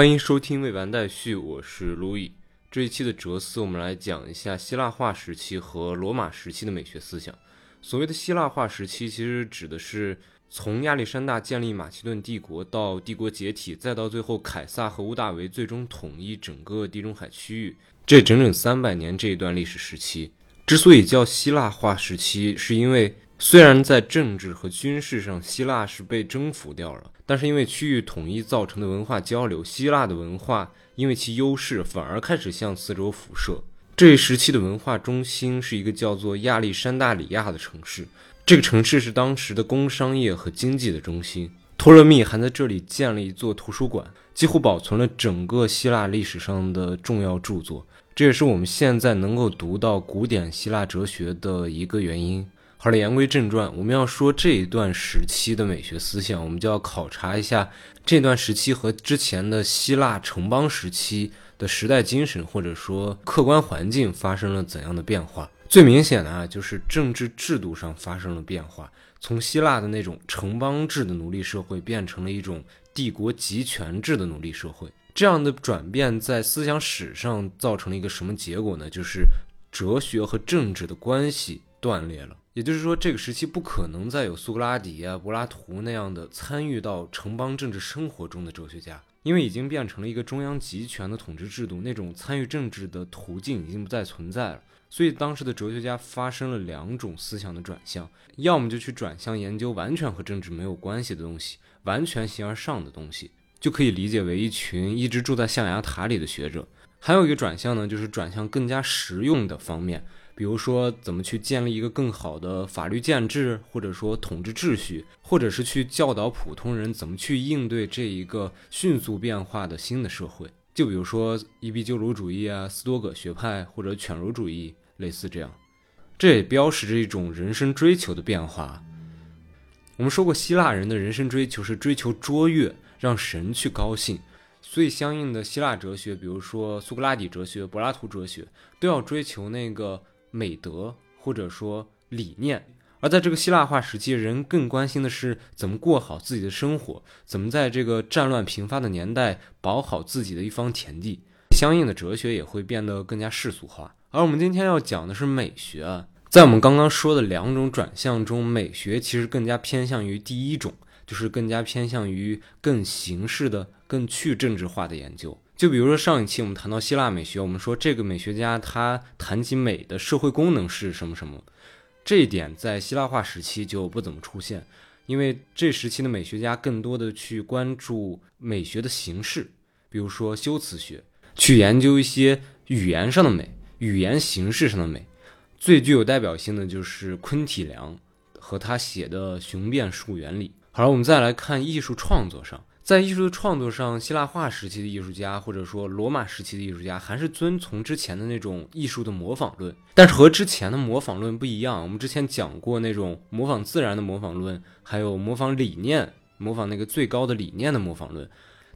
欢迎收听未完待续，我是路易。这一期的哲思，我们来讲一下希腊化时期和罗马时期的美学思想。所谓的希腊化时期，其实指的是从亚历山大建立马其顿帝国到帝国解体，再到最后凯撒和屋大维最终统一整个地中海区域，这整整三百年这一段历史时期。之所以叫希腊化时期，是因为虽然在政治和军事上希腊是被征服掉了。但是因为区域统一造成的文化交流，希腊的文化因为其优势反而开始向四周辐射。这一时期的文化中心是一个叫做亚历山大里亚的城市，这个城市是当时的工商业和经济的中心。托勒密还在这里建了一座图书馆，几乎保存了整个希腊历史上的重要著作。这也是我们现在能够读到古典希腊哲学的一个原因。好了，言归正传，我们要说这一段时期的美学思想，我们就要考察一下这段时期和之前的希腊城邦时期的时代精神或者说客观环境发生了怎样的变化。最明显的啊，就是政治制度上发生了变化，从希腊的那种城邦制的奴隶社会变成了一种帝国集权制的奴隶社会。这样的转变在思想史上造成了一个什么结果呢？就是哲学和政治的关系断裂了。也就是说，这个时期不可能再有苏格拉底啊、柏拉图那样的参与到城邦政治生活中的哲学家，因为已经变成了一个中央集权的统治制度，那种参与政治的途径已经不再存在了。所以，当时的哲学家发生了两种思想的转向：要么就去转向研究完全和政治没有关系的东西，完全形而上的东西，就可以理解为一群一直住在象牙塔里的学者；还有一个转向呢，就是转向更加实用的方面。比如说，怎么去建立一个更好的法律建制，或者说统治秩序，或者是去教导普通人怎么去应对这一个迅速变化的新的社会。就比如说伊壁鸠鲁主义啊、斯多葛学派或者犬儒主义，类似这样。这也标识着一种人生追求的变化。我们说过，希腊人的人生追求是追求卓越，让神去高兴，所以相应的希腊哲学，比如说苏格拉底哲学、柏拉图哲学，都要追求那个。美德或者说理念，而在这个希腊化时期，人更关心的是怎么过好自己的生活，怎么在这个战乱频发的年代保好自己的一方田地。相应的哲学也会变得更加世俗化。而我们今天要讲的是美学啊，在我们刚刚说的两种转向中，美学其实更加偏向于第一种，就是更加偏向于更形式的、更去政治化的研究。就比如说上一期我们谈到希腊美学，我们说这个美学家他谈及美的社会功能是什么什么，这一点在希腊化时期就不怎么出现，因为这时期的美学家更多的去关注美学的形式，比如说修辞学，去研究一些语言上的美，语言形式上的美，最具有代表性的就是昆体良和他写的《雄辩术原理》。好了，我们再来看艺术创作上。在艺术的创作上，希腊化时期的艺术家，或者说罗马时期的艺术家，还是遵从之前的那种艺术的模仿论。但是和之前的模仿论不一样，我们之前讲过那种模仿自然的模仿论，还有模仿理念、模仿那个最高的理念的模仿论。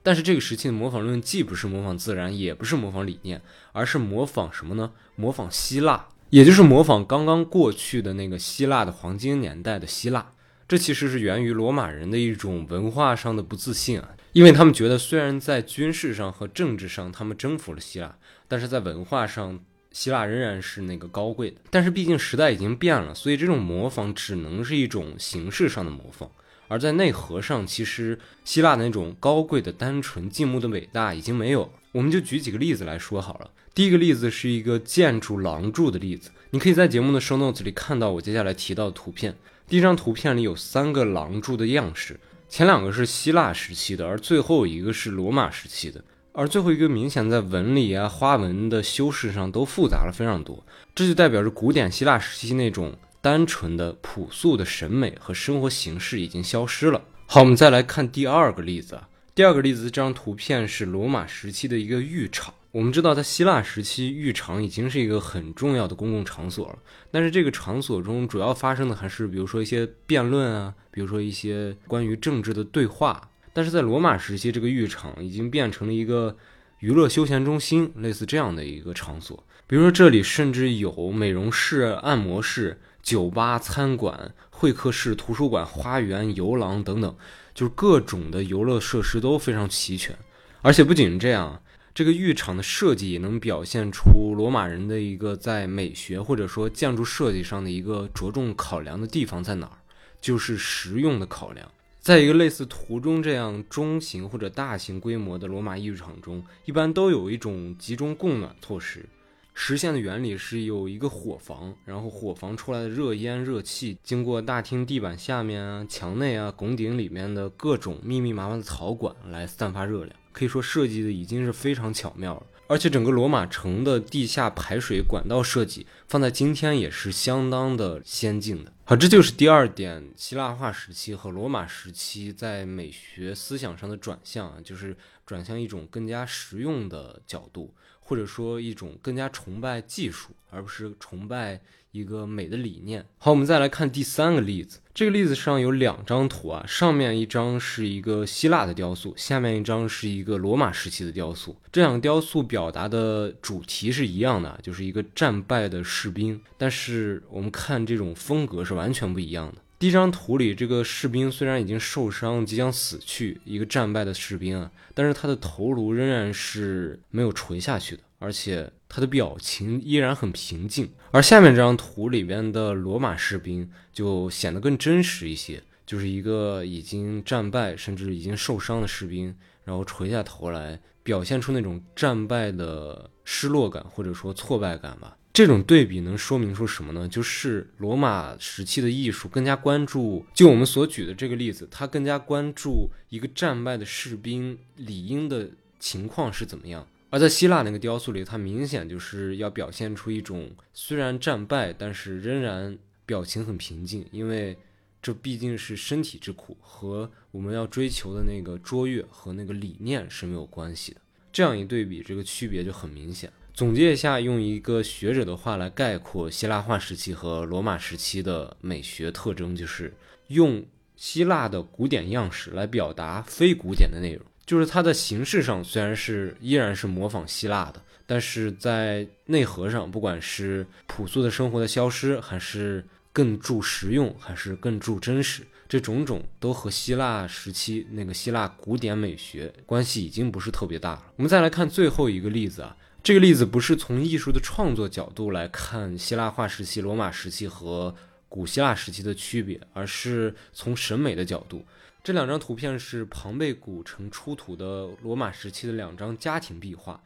但是这个时期的模仿论既不是模仿自然，也不是模仿理念，而是模仿什么呢？模仿希腊，也就是模仿刚刚过去的那个希腊的黄金年代的希腊。这其实是源于罗马人的一种文化上的不自信啊，因为他们觉得虽然在军事上和政治上他们征服了希腊，但是在文化上希腊仍然是那个高贵的。但是毕竟时代已经变了，所以这种模仿只能是一种形式上的模仿，而在内核上，其实希腊那种高贵的、单纯、静穆的伟大已经没有。我们就举几个例子来说好了。第一个例子是一个建筑廊柱的例子，你可以在节目的 show notes 里看到我接下来提到的图片。第一张图片里有三个廊柱的样式，前两个是希腊时期的，而最后一个是罗马时期的。而最后一个明显在纹理啊、花纹的修饰上都复杂了非常多，这就代表着古典希腊时期那种单纯的、朴素的审美和生活形式已经消失了。好，我们再来看第二个例子啊。第二个例子，这张图片是罗马时期的一个浴场。我们知道，在希腊时期，浴场已经是一个很重要的公共场所了。但是，这个场所中主要发生的还是，比如说一些辩论啊，比如说一些关于政治的对话。但是在罗马时期，这个浴场已经变成了一个娱乐休闲中心，类似这样的一个场所。比如说，这里甚至有美容室、按摩室、酒吧、餐馆、会客室、图书馆、花园、游廊等等，就是各种的游乐设施都非常齐全。而且不仅这样，这个浴场的设计也能表现出罗马人的一个在美学或者说建筑设计上的一个着重考量的地方在哪儿，就是实用的考量。在一个类似图中这样中型或者大型规模的罗马艺术场中，一般都有一种集中供暖措施。实现的原理是有一个火房，然后火房出来的热烟、热气经过大厅地板下面啊、墙内啊、拱顶里面的各种密密麻麻的槽管来散发热量。可以说设计的已经是非常巧妙了。而且整个罗马城的地下排水管道设计，放在今天也是相当的先进的。好，这就是第二点，希腊化时期和罗马时期在美学思想上的转向啊，就是转向一种更加实用的角度，或者说一种更加崇拜技术，而不是崇拜。一个美的理念。好，我们再来看第三个例子。这个例子上有两张图啊，上面一张是一个希腊的雕塑，下面一张是一个罗马时期的雕塑。这两个雕塑表达的主题是一样的，就是一个战败的士兵。但是我们看这种风格是完全不一样的。第一张图里，这个士兵虽然已经受伤，即将死去，一个战败的士兵啊，但是他的头颅仍然是没有垂下去的，而且。他的表情依然很平静，而下面这张图里边的罗马士兵就显得更真实一些，就是一个已经战败甚至已经受伤的士兵，然后垂下头来，表现出那种战败的失落感或者说挫败感吧。这种对比能说明出什么呢？就是罗马时期的艺术更加关注，就我们所举的这个例子，他更加关注一个战败的士兵理应的情况是怎么样。而在希腊那个雕塑里，它明显就是要表现出一种虽然战败，但是仍然表情很平静，因为这毕竟是身体之苦，和我们要追求的那个卓越和那个理念是没有关系的。这样一对比，这个区别就很明显。总结一下，用一个学者的话来概括希腊化时期和罗马时期的美学特征，就是用希腊的古典样式来表达非古典的内容。就是它的形式上虽然是依然是模仿希腊的，但是在内核上，不管是朴素的生活的消失，还是更注实用，还是更注真实，这种种都和希腊时期那个希腊古典美学关系已经不是特别大了。我们再来看最后一个例子啊，这个例子不是从艺术的创作角度来看希腊化时期、罗马时期和古希腊时期的区别，而是从审美的角度。这两张图片是庞贝古城出土的罗马时期的两张家庭壁画，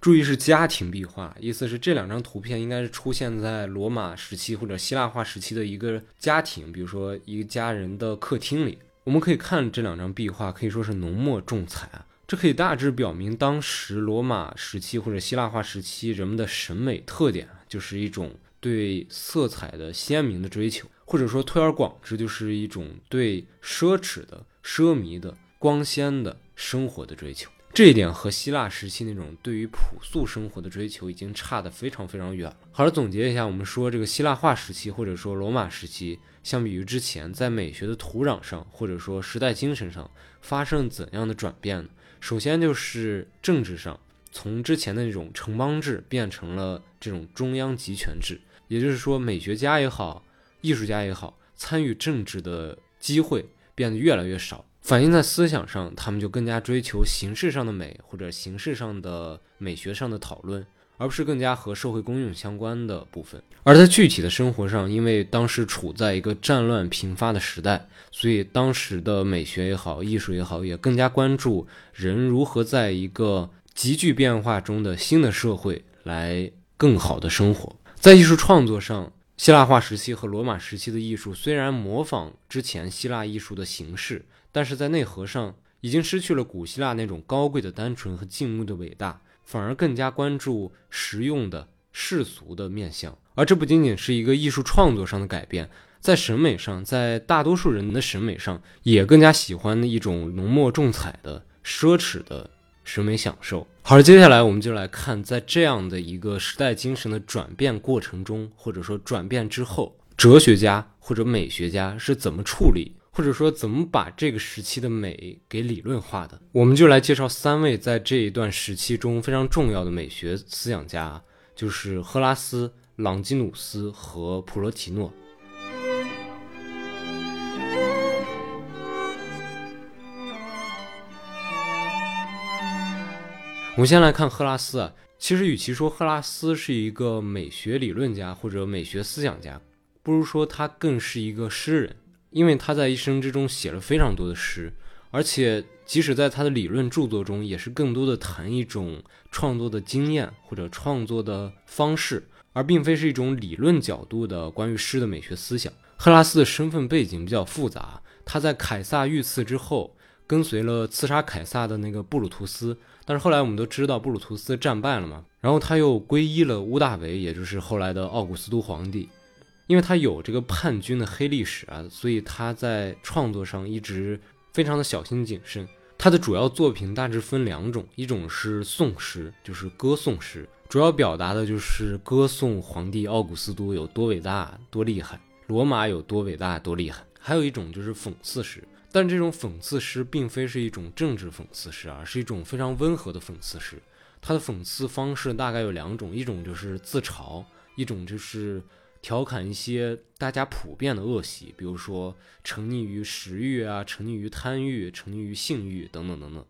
注意是家庭壁画，意思是这两张图片应该是出现在罗马时期或者希腊化时期的一个家庭，比如说一个家人的客厅里。我们可以看这两张壁画，可以说是浓墨重彩啊，这可以大致表明当时罗马时期或者希腊化时期人们的审美特点，就是一种对色彩的鲜明的追求。或者说，推而广之，就是一种对奢侈的、奢靡的、光鲜的生活的追求。这一点和希腊时期那种对于朴素生活的追求已经差得非常非常远了。好了，总结一下，我们说这个希腊化时期或者说罗马时期，相比于之前，在美学的土壤上或者说时代精神上发生怎样的转变呢？首先就是政治上，从之前的那种城邦制变成了这种中央集权制，也就是说，美学家也好。艺术家也好，参与政治的机会变得越来越少，反映在思想上，他们就更加追求形式上的美或者形式上的美学上的讨论，而不是更加和社会公用相关的部分。而在具体的生活上，因为当时处在一个战乱频发的时代，所以当时的美学也好，艺术也好，也更加关注人如何在一个急剧变化中的新的社会来更好的生活。在艺术创作上。希腊化时期和罗马时期的艺术虽然模仿之前希腊艺术的形式，但是在内核上已经失去了古希腊那种高贵的单纯和静穆的伟大，反而更加关注实用的世俗的面相。而这不仅仅是一个艺术创作上的改变，在审美上，在大多数人的审美上，也更加喜欢一种浓墨重彩的奢侈的。审美享受。好了，接下来我们就来看，在这样的一个时代精神的转变过程中，或者说转变之后，哲学家或者美学家是怎么处理，或者说怎么把这个时期的美给理论化的？我们就来介绍三位在这一段时期中非常重要的美学思想家，就是赫拉斯、朗基努斯和普罗提诺。我们先来看赫拉斯啊，其实与其说赫拉斯是一个美学理论家或者美学思想家，不如说他更是一个诗人，因为他在一生之中写了非常多的诗，而且即使在他的理论著作中，也是更多的谈一种创作的经验或者创作的方式，而并非是一种理论角度的关于诗的美学思想。赫拉斯的身份背景比较复杂，他在凯撒遇刺之后。跟随了刺杀凯撒的那个布鲁图斯，但是后来我们都知道布鲁图斯战败了嘛，然后他又皈依了屋大维，也就是后来的奥古斯都皇帝。因为他有这个叛军的黑历史啊，所以他在创作上一直非常的小心谨慎。他的主要作品大致分两种，一种是颂诗，就是歌颂诗，主要表达的就是歌颂皇帝奥古斯都有多伟大、多厉害，罗马有多伟大、多厉害；还有一种就是讽刺诗。但这种讽刺诗并非是一种政治讽刺诗，而是一种非常温和的讽刺诗。它的讽刺方式大概有两种，一种就是自嘲，一种就是调侃一些大家普遍的恶习，比如说沉溺于食欲啊，沉溺于贪欲，沉溺于性欲等等等等，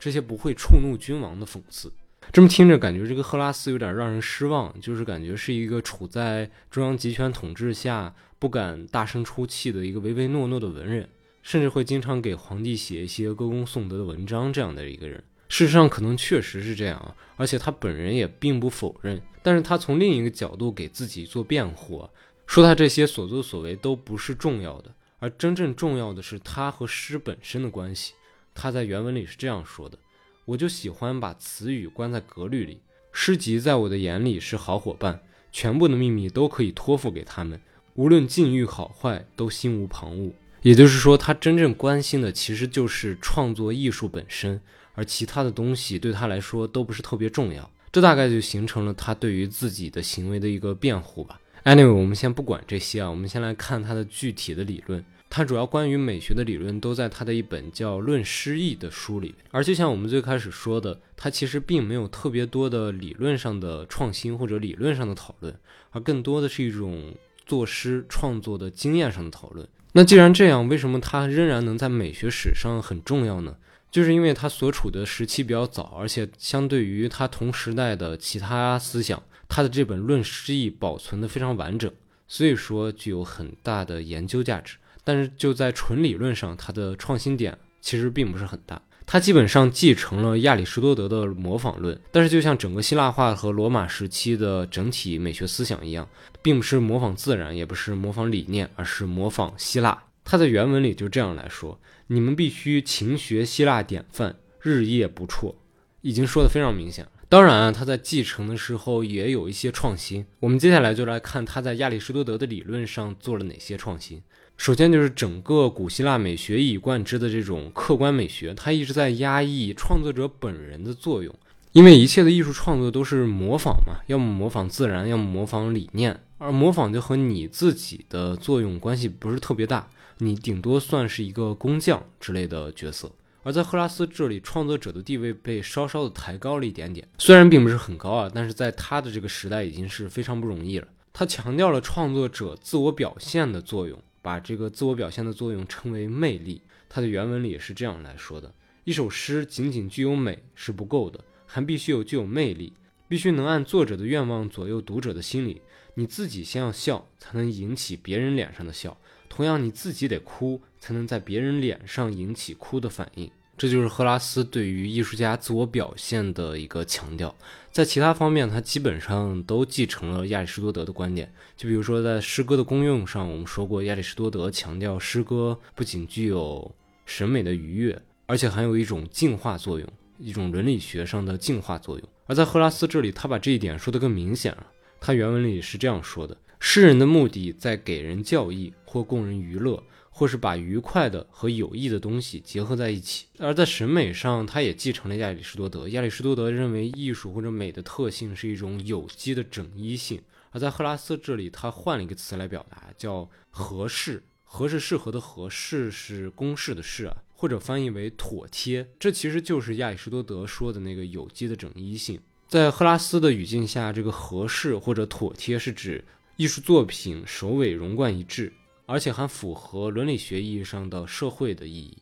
这些不会触怒君王的讽刺。这么听着，感觉这个赫拉斯有点让人失望，就是感觉是一个处在中央集权统治下不敢大声出气的一个唯唯诺诺的文人。甚至会经常给皇帝写一些歌功颂德的文章，这样的一个人，事实上可能确实是这样啊，而且他本人也并不否认。但是他从另一个角度给自己做辩护，说他这些所作所为都不是重要的，而真正重要的是他和诗本身的关系。他在原文里是这样说的：“我就喜欢把词语关在格律里，诗集在我的眼里是好伙伴，全部的秘密都可以托付给他们，无论境遇好坏，都心无旁骛。”也就是说，他真正关心的其实就是创作艺术本身，而其他的东西对他来说都不是特别重要。这大概就形成了他对于自己的行为的一个辩护吧。Anyway，我们先不管这些啊，我们先来看他的具体的理论。他主要关于美学的理论都在他的一本叫《论诗意》的书里。而就像我们最开始说的，他其实并没有特别多的理论上的创新或者理论上的讨论，而更多的是一种作诗创作的经验上的讨论。那既然这样，为什么他仍然能在美学史上很重要呢？就是因为他所处的时期比较早，而且相对于他同时代的其他思想，他的这本《论诗意》保存的非常完整，所以说具有很大的研究价值。但是就在纯理论上，他的创新点其实并不是很大。它基本上继承了亚里士多德的模仿论，但是就像整个希腊化和罗马时期的整体美学思想一样，并不是模仿自然，也不是模仿理念，而是模仿希腊。他在原文里就这样来说：“你们必须勤学希腊典范，日夜不辍。”已经说的非常明显。当然啊，他在继承的时候也有一些创新。我们接下来就来看他在亚里士多德的理论上做了哪些创新。首先就是整个古希腊美学一以贯之的这种客观美学，它一直在压抑创作者本人的作用，因为一切的艺术创作都是模仿嘛，要么模仿自然，要么模仿理念，而模仿就和你自己的作用关系不是特别大，你顶多算是一个工匠之类的角色。而在赫拉斯这里，创作者的地位被稍稍的抬高了一点点，虽然并不是很高啊，但是在他的这个时代已经是非常不容易了。他强调了创作者自我表现的作用。把这个自我表现的作用称为魅力，它的原文里也是这样来说的：一首诗仅仅具有美是不够的，还必须有具有魅力，必须能按作者的愿望左右读者的心理。你自己先要笑，才能引起别人脸上的笑；同样，你自己得哭，才能在别人脸上引起哭的反应。这就是赫拉斯对于艺术家自我表现的一个强调，在其他方面，他基本上都继承了亚里士多德的观点。就比如说，在诗歌的功用上，我们说过，亚里士多德强调诗歌不仅具有审美的愉悦，而且还有一种净化作用，一种伦理学上的净化作用。而在赫拉斯这里，他把这一点说得更明显了。他原文里是这样说的：诗人的目的在给人教义或供人娱乐。或是把愉快的和有益的东西结合在一起，而在审美上，他也继承了亚里士多德。亚里士多德认为艺术或者美的特性是一种有机的整一性，而在赫拉斯这里，他换了一个词来表达，叫合适。合适适合的合适是公式的适啊，或者翻译为妥帖。这其实就是亚里士多德说的那个有机的整一性。在赫拉斯的语境下，这个合适或者妥帖是指艺术作品首尾融贯一致。而且还符合伦理学意义上的社会的意义，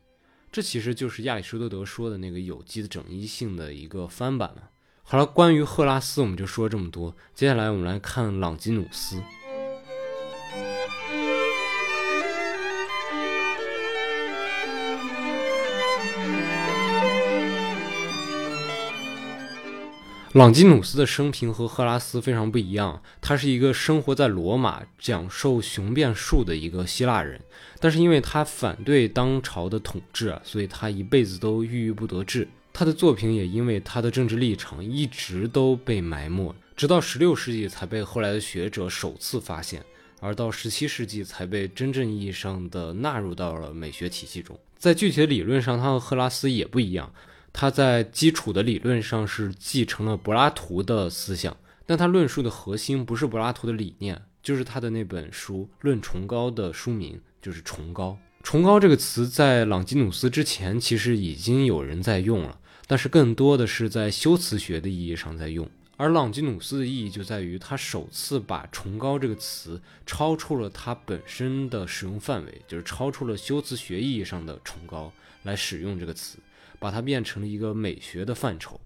这其实就是亚里士多德说的那个有机的整一性的一个翻版了。好了，关于赫拉斯我们就说这么多，接下来我们来看朗基努斯。朗基努斯的生平和赫拉斯非常不一样，他是一个生活在罗马、讲授雄辩术的一个希腊人，但是因为他反对当朝的统治，所以他一辈子都郁郁不得志。他的作品也因为他的政治立场一直都被埋没，直到16世纪才被后来的学者首次发现，而到17世纪才被真正意义上的纳入到了美学体系中。在具体的理论上，他和赫拉斯也不一样。他在基础的理论上是继承了柏拉图的思想，但他论述的核心不是柏拉图的理念，就是他的那本书《论崇高》的书名就是“崇高”。崇高这个词在朗基努斯之前其实已经有人在用了，但是更多的是在修辞学的意义上在用。而朗基努斯的意义就在于他首次把“崇高”这个词超出了它本身的使用范围，就是超出了修辞学意义上的“崇高”来使用这个词。把它变成了一个美学的范畴。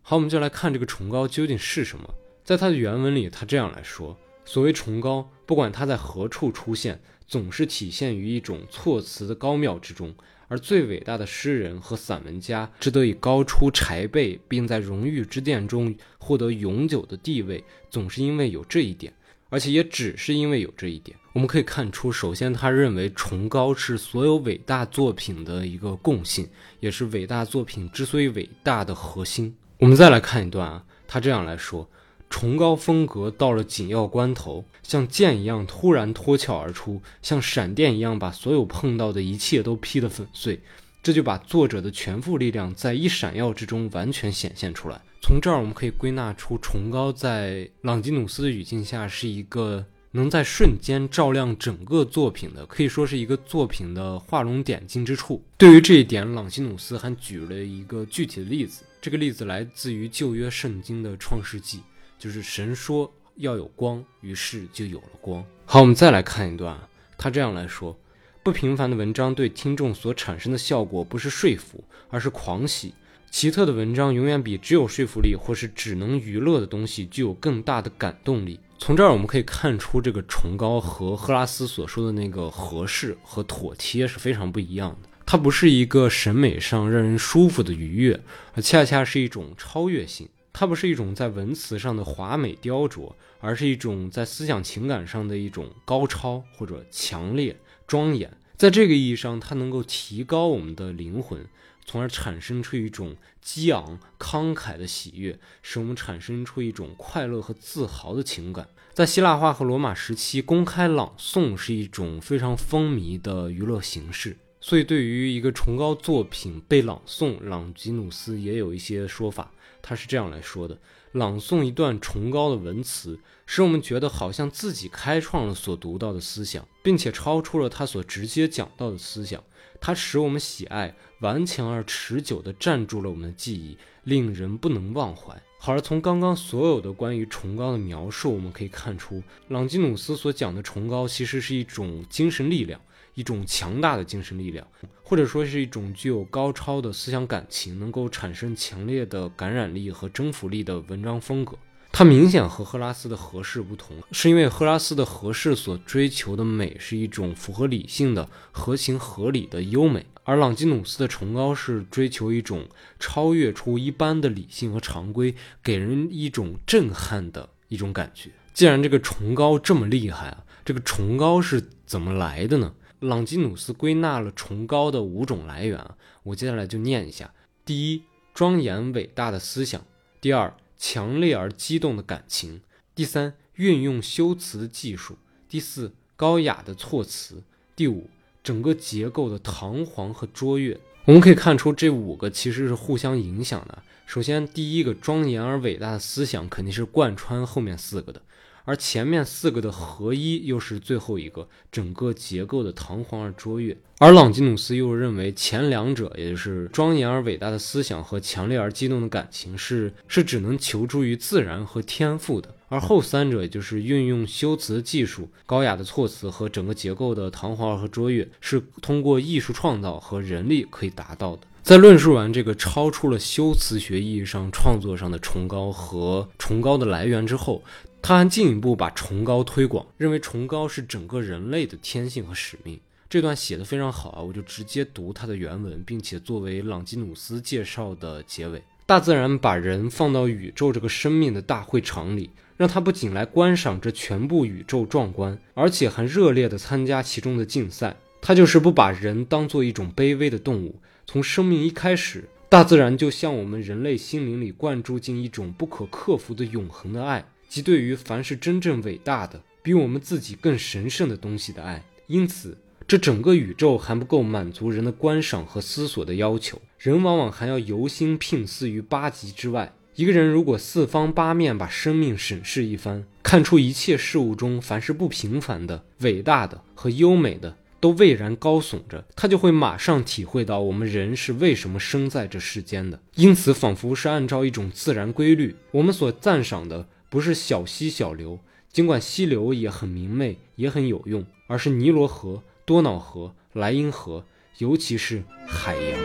好，我们就来看这个崇高究竟是什么。在它的原文里，它这样来说：所谓崇高，不管它在何处出现，总是体现于一种措辞的高妙之中。而最伟大的诗人和散文家之得以高出柴辈，并在荣誉之殿中获得永久的地位，总是因为有这一点。而且也只是因为有这一点，我们可以看出，首先他认为崇高是所有伟大作品的一个共性，也是伟大作品之所以伟大的核心。我们再来看一段啊，他这样来说：崇高风格到了紧要关头，像剑一样突然脱壳而出，像闪电一样把所有碰到的一切都劈得粉碎。这就把作者的全副力量在一闪耀之中完全显现出来。从这儿我们可以归纳出，崇高在朗基努斯的语境下是一个能在瞬间照亮整个作品的，可以说是一个作品的画龙点睛之处。对于这一点，朗基努斯还举了一个具体的例子，这个例子来自于旧约圣经的创世纪，就是神说要有光，于是就有了光。好，我们再来看一段，他这样来说：不平凡的文章对听众所产生的效果不是说服，而是狂喜。奇特的文章永远比只有说服力或是只能娱乐的东西具有更大的感动力。从这儿我们可以看出，这个崇高和赫拉斯所说的那个合适和妥帖是非常不一样的。它不是一个审美上让人舒服的愉悦，而恰恰是一种超越性。它不是一种在文词上的华美雕琢，而是一种在思想情感上的一种高超或者强烈庄严。在这个意义上，它能够提高我们的灵魂。从而产生出一种激昂慷慨的喜悦，使我们产生出一种快乐和自豪的情感。在希腊化和罗马时期，公开朗诵是一种非常风靡的娱乐形式。所以，对于一个崇高作品被朗诵，朗吉努斯也有一些说法。他是这样来说的：朗诵一段崇高的文词，使我们觉得好像自己开创了所读到的思想，并且超出了他所直接讲到的思想。它使我们喜爱，顽强而持久地占住了我们的记忆，令人不能忘怀。好，而从刚刚所有的关于崇高的描述，我们可以看出，朗基努斯所讲的崇高，其实是一种精神力量，一种强大的精神力量，或者说是一种具有高超的思想感情，能够产生强烈的感染力和征服力的文章风格。它明显和赫拉斯的合适不同，是因为赫拉斯的合适所追求的美是一种符合理性的、合情合理的优美，而朗基努斯的崇高是追求一种超越出一般的理性和常规，给人一种震撼的一种感觉。既然这个崇高这么厉害啊，这个崇高是怎么来的呢？朗基努斯归纳了崇高的五种来源啊，我接下来就念一下：第一，庄严伟大的思想；第二，强烈而激动的感情。第三，运用修辞的技术。第四，高雅的措辞。第五，整个结构的堂皇和卓越。我们可以看出，这五个其实是互相影响的。首先，第一个庄严而伟大的思想肯定是贯穿后面四个的，而前面四个的合一又是最后一个，整个结构的堂皇而卓越。而朗基努斯又认为前两者，也就是庄严而伟大的思想和强烈而激动的感情，是 是只能求助于自然和天赋的；而后三者，也就是运用修辞技术、高雅的措辞和整个结构的堂皇和卓越，是通过艺术创造和人力可以达到的。在论述完这个超出了修辞学意义上创作上的崇高和崇高的来源之后，他还进一步把崇高推广，认为崇高是整个人类的天性和使命。这段写的非常好啊，我就直接读它的原文，并且作为朗基努斯介绍的结尾。大自然把人放到宇宙这个生命的大会场里，让他不仅来观赏这全部宇宙壮观，而且还热烈地参加其中的竞赛。他就是不把人当做一种卑微的动物。从生命一开始，大自然就向我们人类心灵里灌注进一种不可克服的永恒的爱，即对于凡是真正伟大的、比我们自己更神圣的东西的爱。因此。这整个宇宙还不够满足人的观赏和思索的要求，人往往还要游心聘思于八极之外。一个人如果四方八面把生命审视一番，看出一切事物中凡是不平凡的、伟大的和优美的都蔚然高耸着，他就会马上体会到我们人是为什么生在这世间的。因此，仿佛是按照一种自然规律，我们所赞赏的不是小溪小流，尽管溪流也很明媚，也很有用，而是尼罗河。多瑙河、莱茵河，尤其是海洋。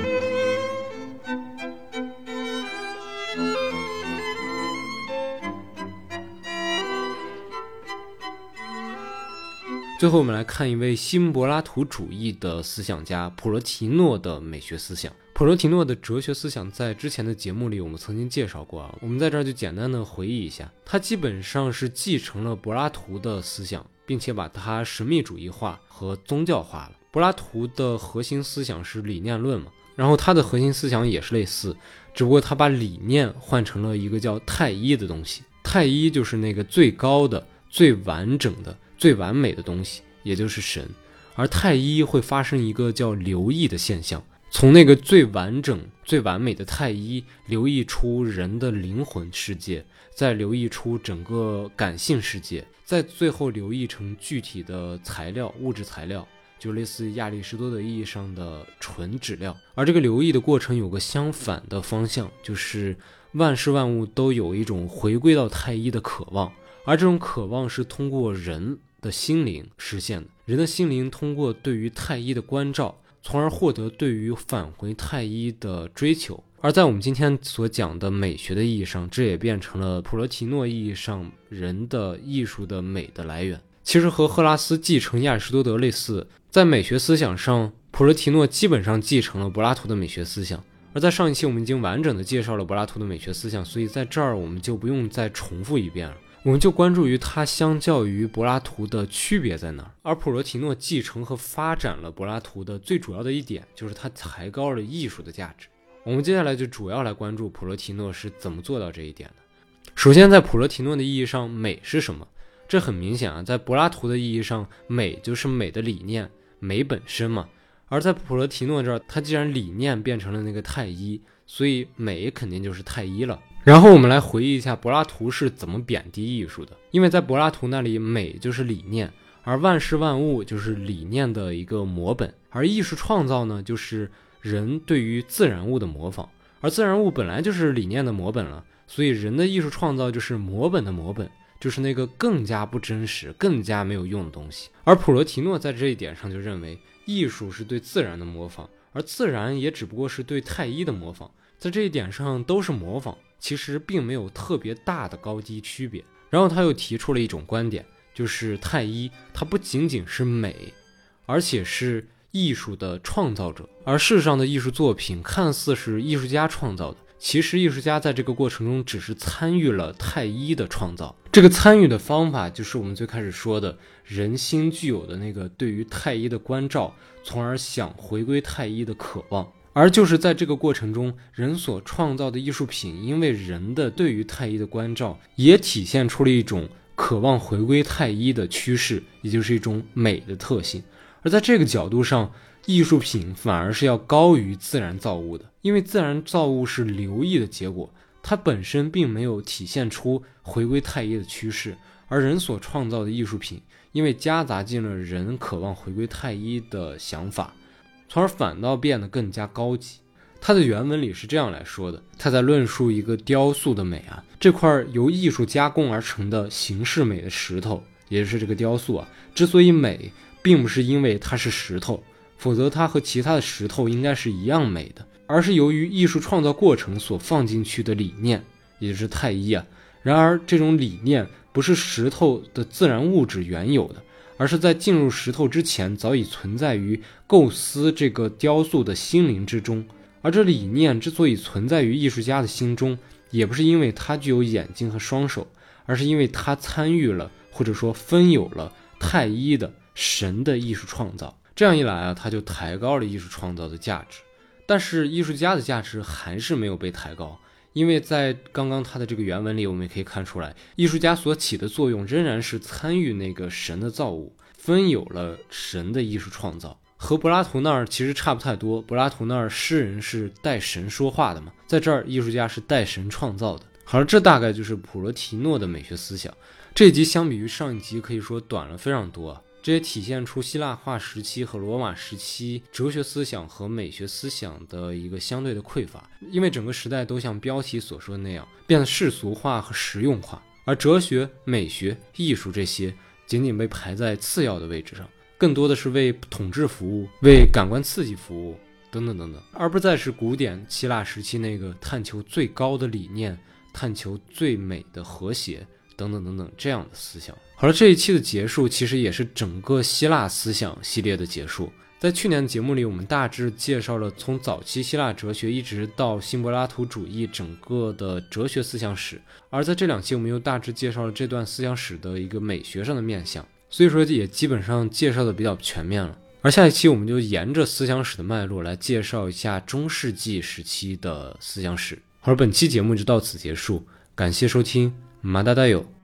最后，我们来看一位新柏拉图主义的思想家普罗提诺的美学思想。普罗提诺的哲学思想在之前的节目里我们曾经介绍过啊，我们在这儿就简单的回忆一下，他基本上是继承了柏拉图的思想。并且把它神秘主义化和宗教化了。柏拉图的核心思想是理念论嘛，然后他的核心思想也是类似，只不过他把理念换成了一个叫太一的东西。太一就是那个最高的、最完整的、最完美的东西，也就是神。而太一会发生一个叫流溢的现象，从那个最完整、最完美的太一留意出人的灵魂世界，再留意出整个感性世界。再最后留意成具体的材料、物质材料，就类似亚里士多德意义上的纯质料。而这个留意的过程有个相反的方向，就是万事万物都有一种回归到太一的渴望，而这种渴望是通过人的心灵实现的。人的心灵通过对于太一的关照，从而获得对于返回太一的追求。而在我们今天所讲的美学的意义上，这也变成了普罗提诺意义上人的艺术的美的来源。其实和赫拉斯继承亚里士多德类似，在美学思想上，普罗提诺基本上继承了柏拉图的美学思想。而在上一期我们已经完整的介绍了柏拉图的美学思想，所以在这儿我们就不用再重复一遍了。我们就关注于它相较于柏拉图的区别在哪儿。而普罗提诺继承和发展了柏拉图的最主要的一点，就是它抬高了艺术的价值。我们接下来就主要来关注普罗提诺是怎么做到这一点的。首先，在普罗提诺的意义上，美是什么？这很明显啊，在柏拉图的意义上，美就是美的理念，美本身嘛。而在普罗提诺这儿，他既然理念变成了那个太一，所以美肯定就是太一了。然后我们来回忆一下柏拉图是怎么贬低艺术的，因为在柏拉图那里，美就是理念，而万事万物就是理念的一个模本，而艺术创造呢，就是。人对于自然物的模仿，而自然物本来就是理念的模本了，所以人的艺术创造就是模本的模本，就是那个更加不真实、更加没有用的东西。而普罗提诺在这一点上就认为，艺术是对自然的模仿，而自然也只不过是对太一的模仿，在这一点上都是模仿，其实并没有特别大的高低区别。然后他又提出了一种观点，就是太一它不仅仅是美，而且是。艺术的创造者，而世上的艺术作品看似是艺术家创造的，其实艺术家在这个过程中只是参与了太一的创造。这个参与的方法就是我们最开始说的人心具有的那个对于太一的关照，从而想回归太一的渴望。而就是在这个过程中，人所创造的艺术品，因为人的对于太一的关照，也体现出了一种渴望回归太一的趋势，也就是一种美的特性。而在这个角度上，艺术品反而是要高于自然造物的，因为自然造物是流溢的结果，它本身并没有体现出回归太一的趋势，而人所创造的艺术品，因为夹杂进了人渴望回归太一的想法，从而反倒变得更加高级。他的原文里是这样来说的：他在论述一个雕塑的美啊，这块由艺术加工而成的形式美的石头，也就是这个雕塑啊，之所以美，并不是因为它是石头，否则它和其他的石头应该是一样美的，而是由于艺术创造过程所放进去的理念，也就是太一啊。然而，这种理念不是石头的自然物质原有的，而是在进入石头之前，早已存在于构思这个雕塑的心灵之中。而这理念之所以存在于艺术家的心中，也不是因为他具有眼睛和双手，而是因为他参与了或者说分有了太一的神的艺术创造。这样一来啊，他就抬高了艺术创造的价值。但是艺术家的价值还是没有被抬高。因为在刚刚他的这个原文里，我们也可以看出来，艺术家所起的作用仍然是参与那个神的造物，分有了神的艺术创造，和柏拉图那儿其实差不太多。柏拉图那儿诗人是代神说话的嘛，在这儿艺术家是代神创造的。好了，这大概就是普罗提诺的美学思想。这集相比于上一集可以说短了非常多啊。这也体现出希腊化时期和罗马时期哲学思想和美学思想的一个相对的匮乏，因为整个时代都像标题所说的那样变得世俗化和实用化，而哲学、美学、艺术这些仅仅被排在次要的位置上，更多的是为统治服务、为感官刺激服务等等等等，而不再是古典希腊时期那个探求最高的理念、探求最美的和谐。等等等等，这样的思想。好了，这一期的结束其实也是整个希腊思想系列的结束。在去年的节目里，我们大致介绍了从早期希腊哲学一直到新柏拉图主义整个的哲学思想史。而在这两期，我们又大致介绍了这段思想史的一个美学上的面向，所以说也基本上介绍的比较全面了。而下一期，我们就沿着思想史的脉络来介绍一下中世纪时期的思想史。好了，本期节目就到此结束，感谢收听。马达达有。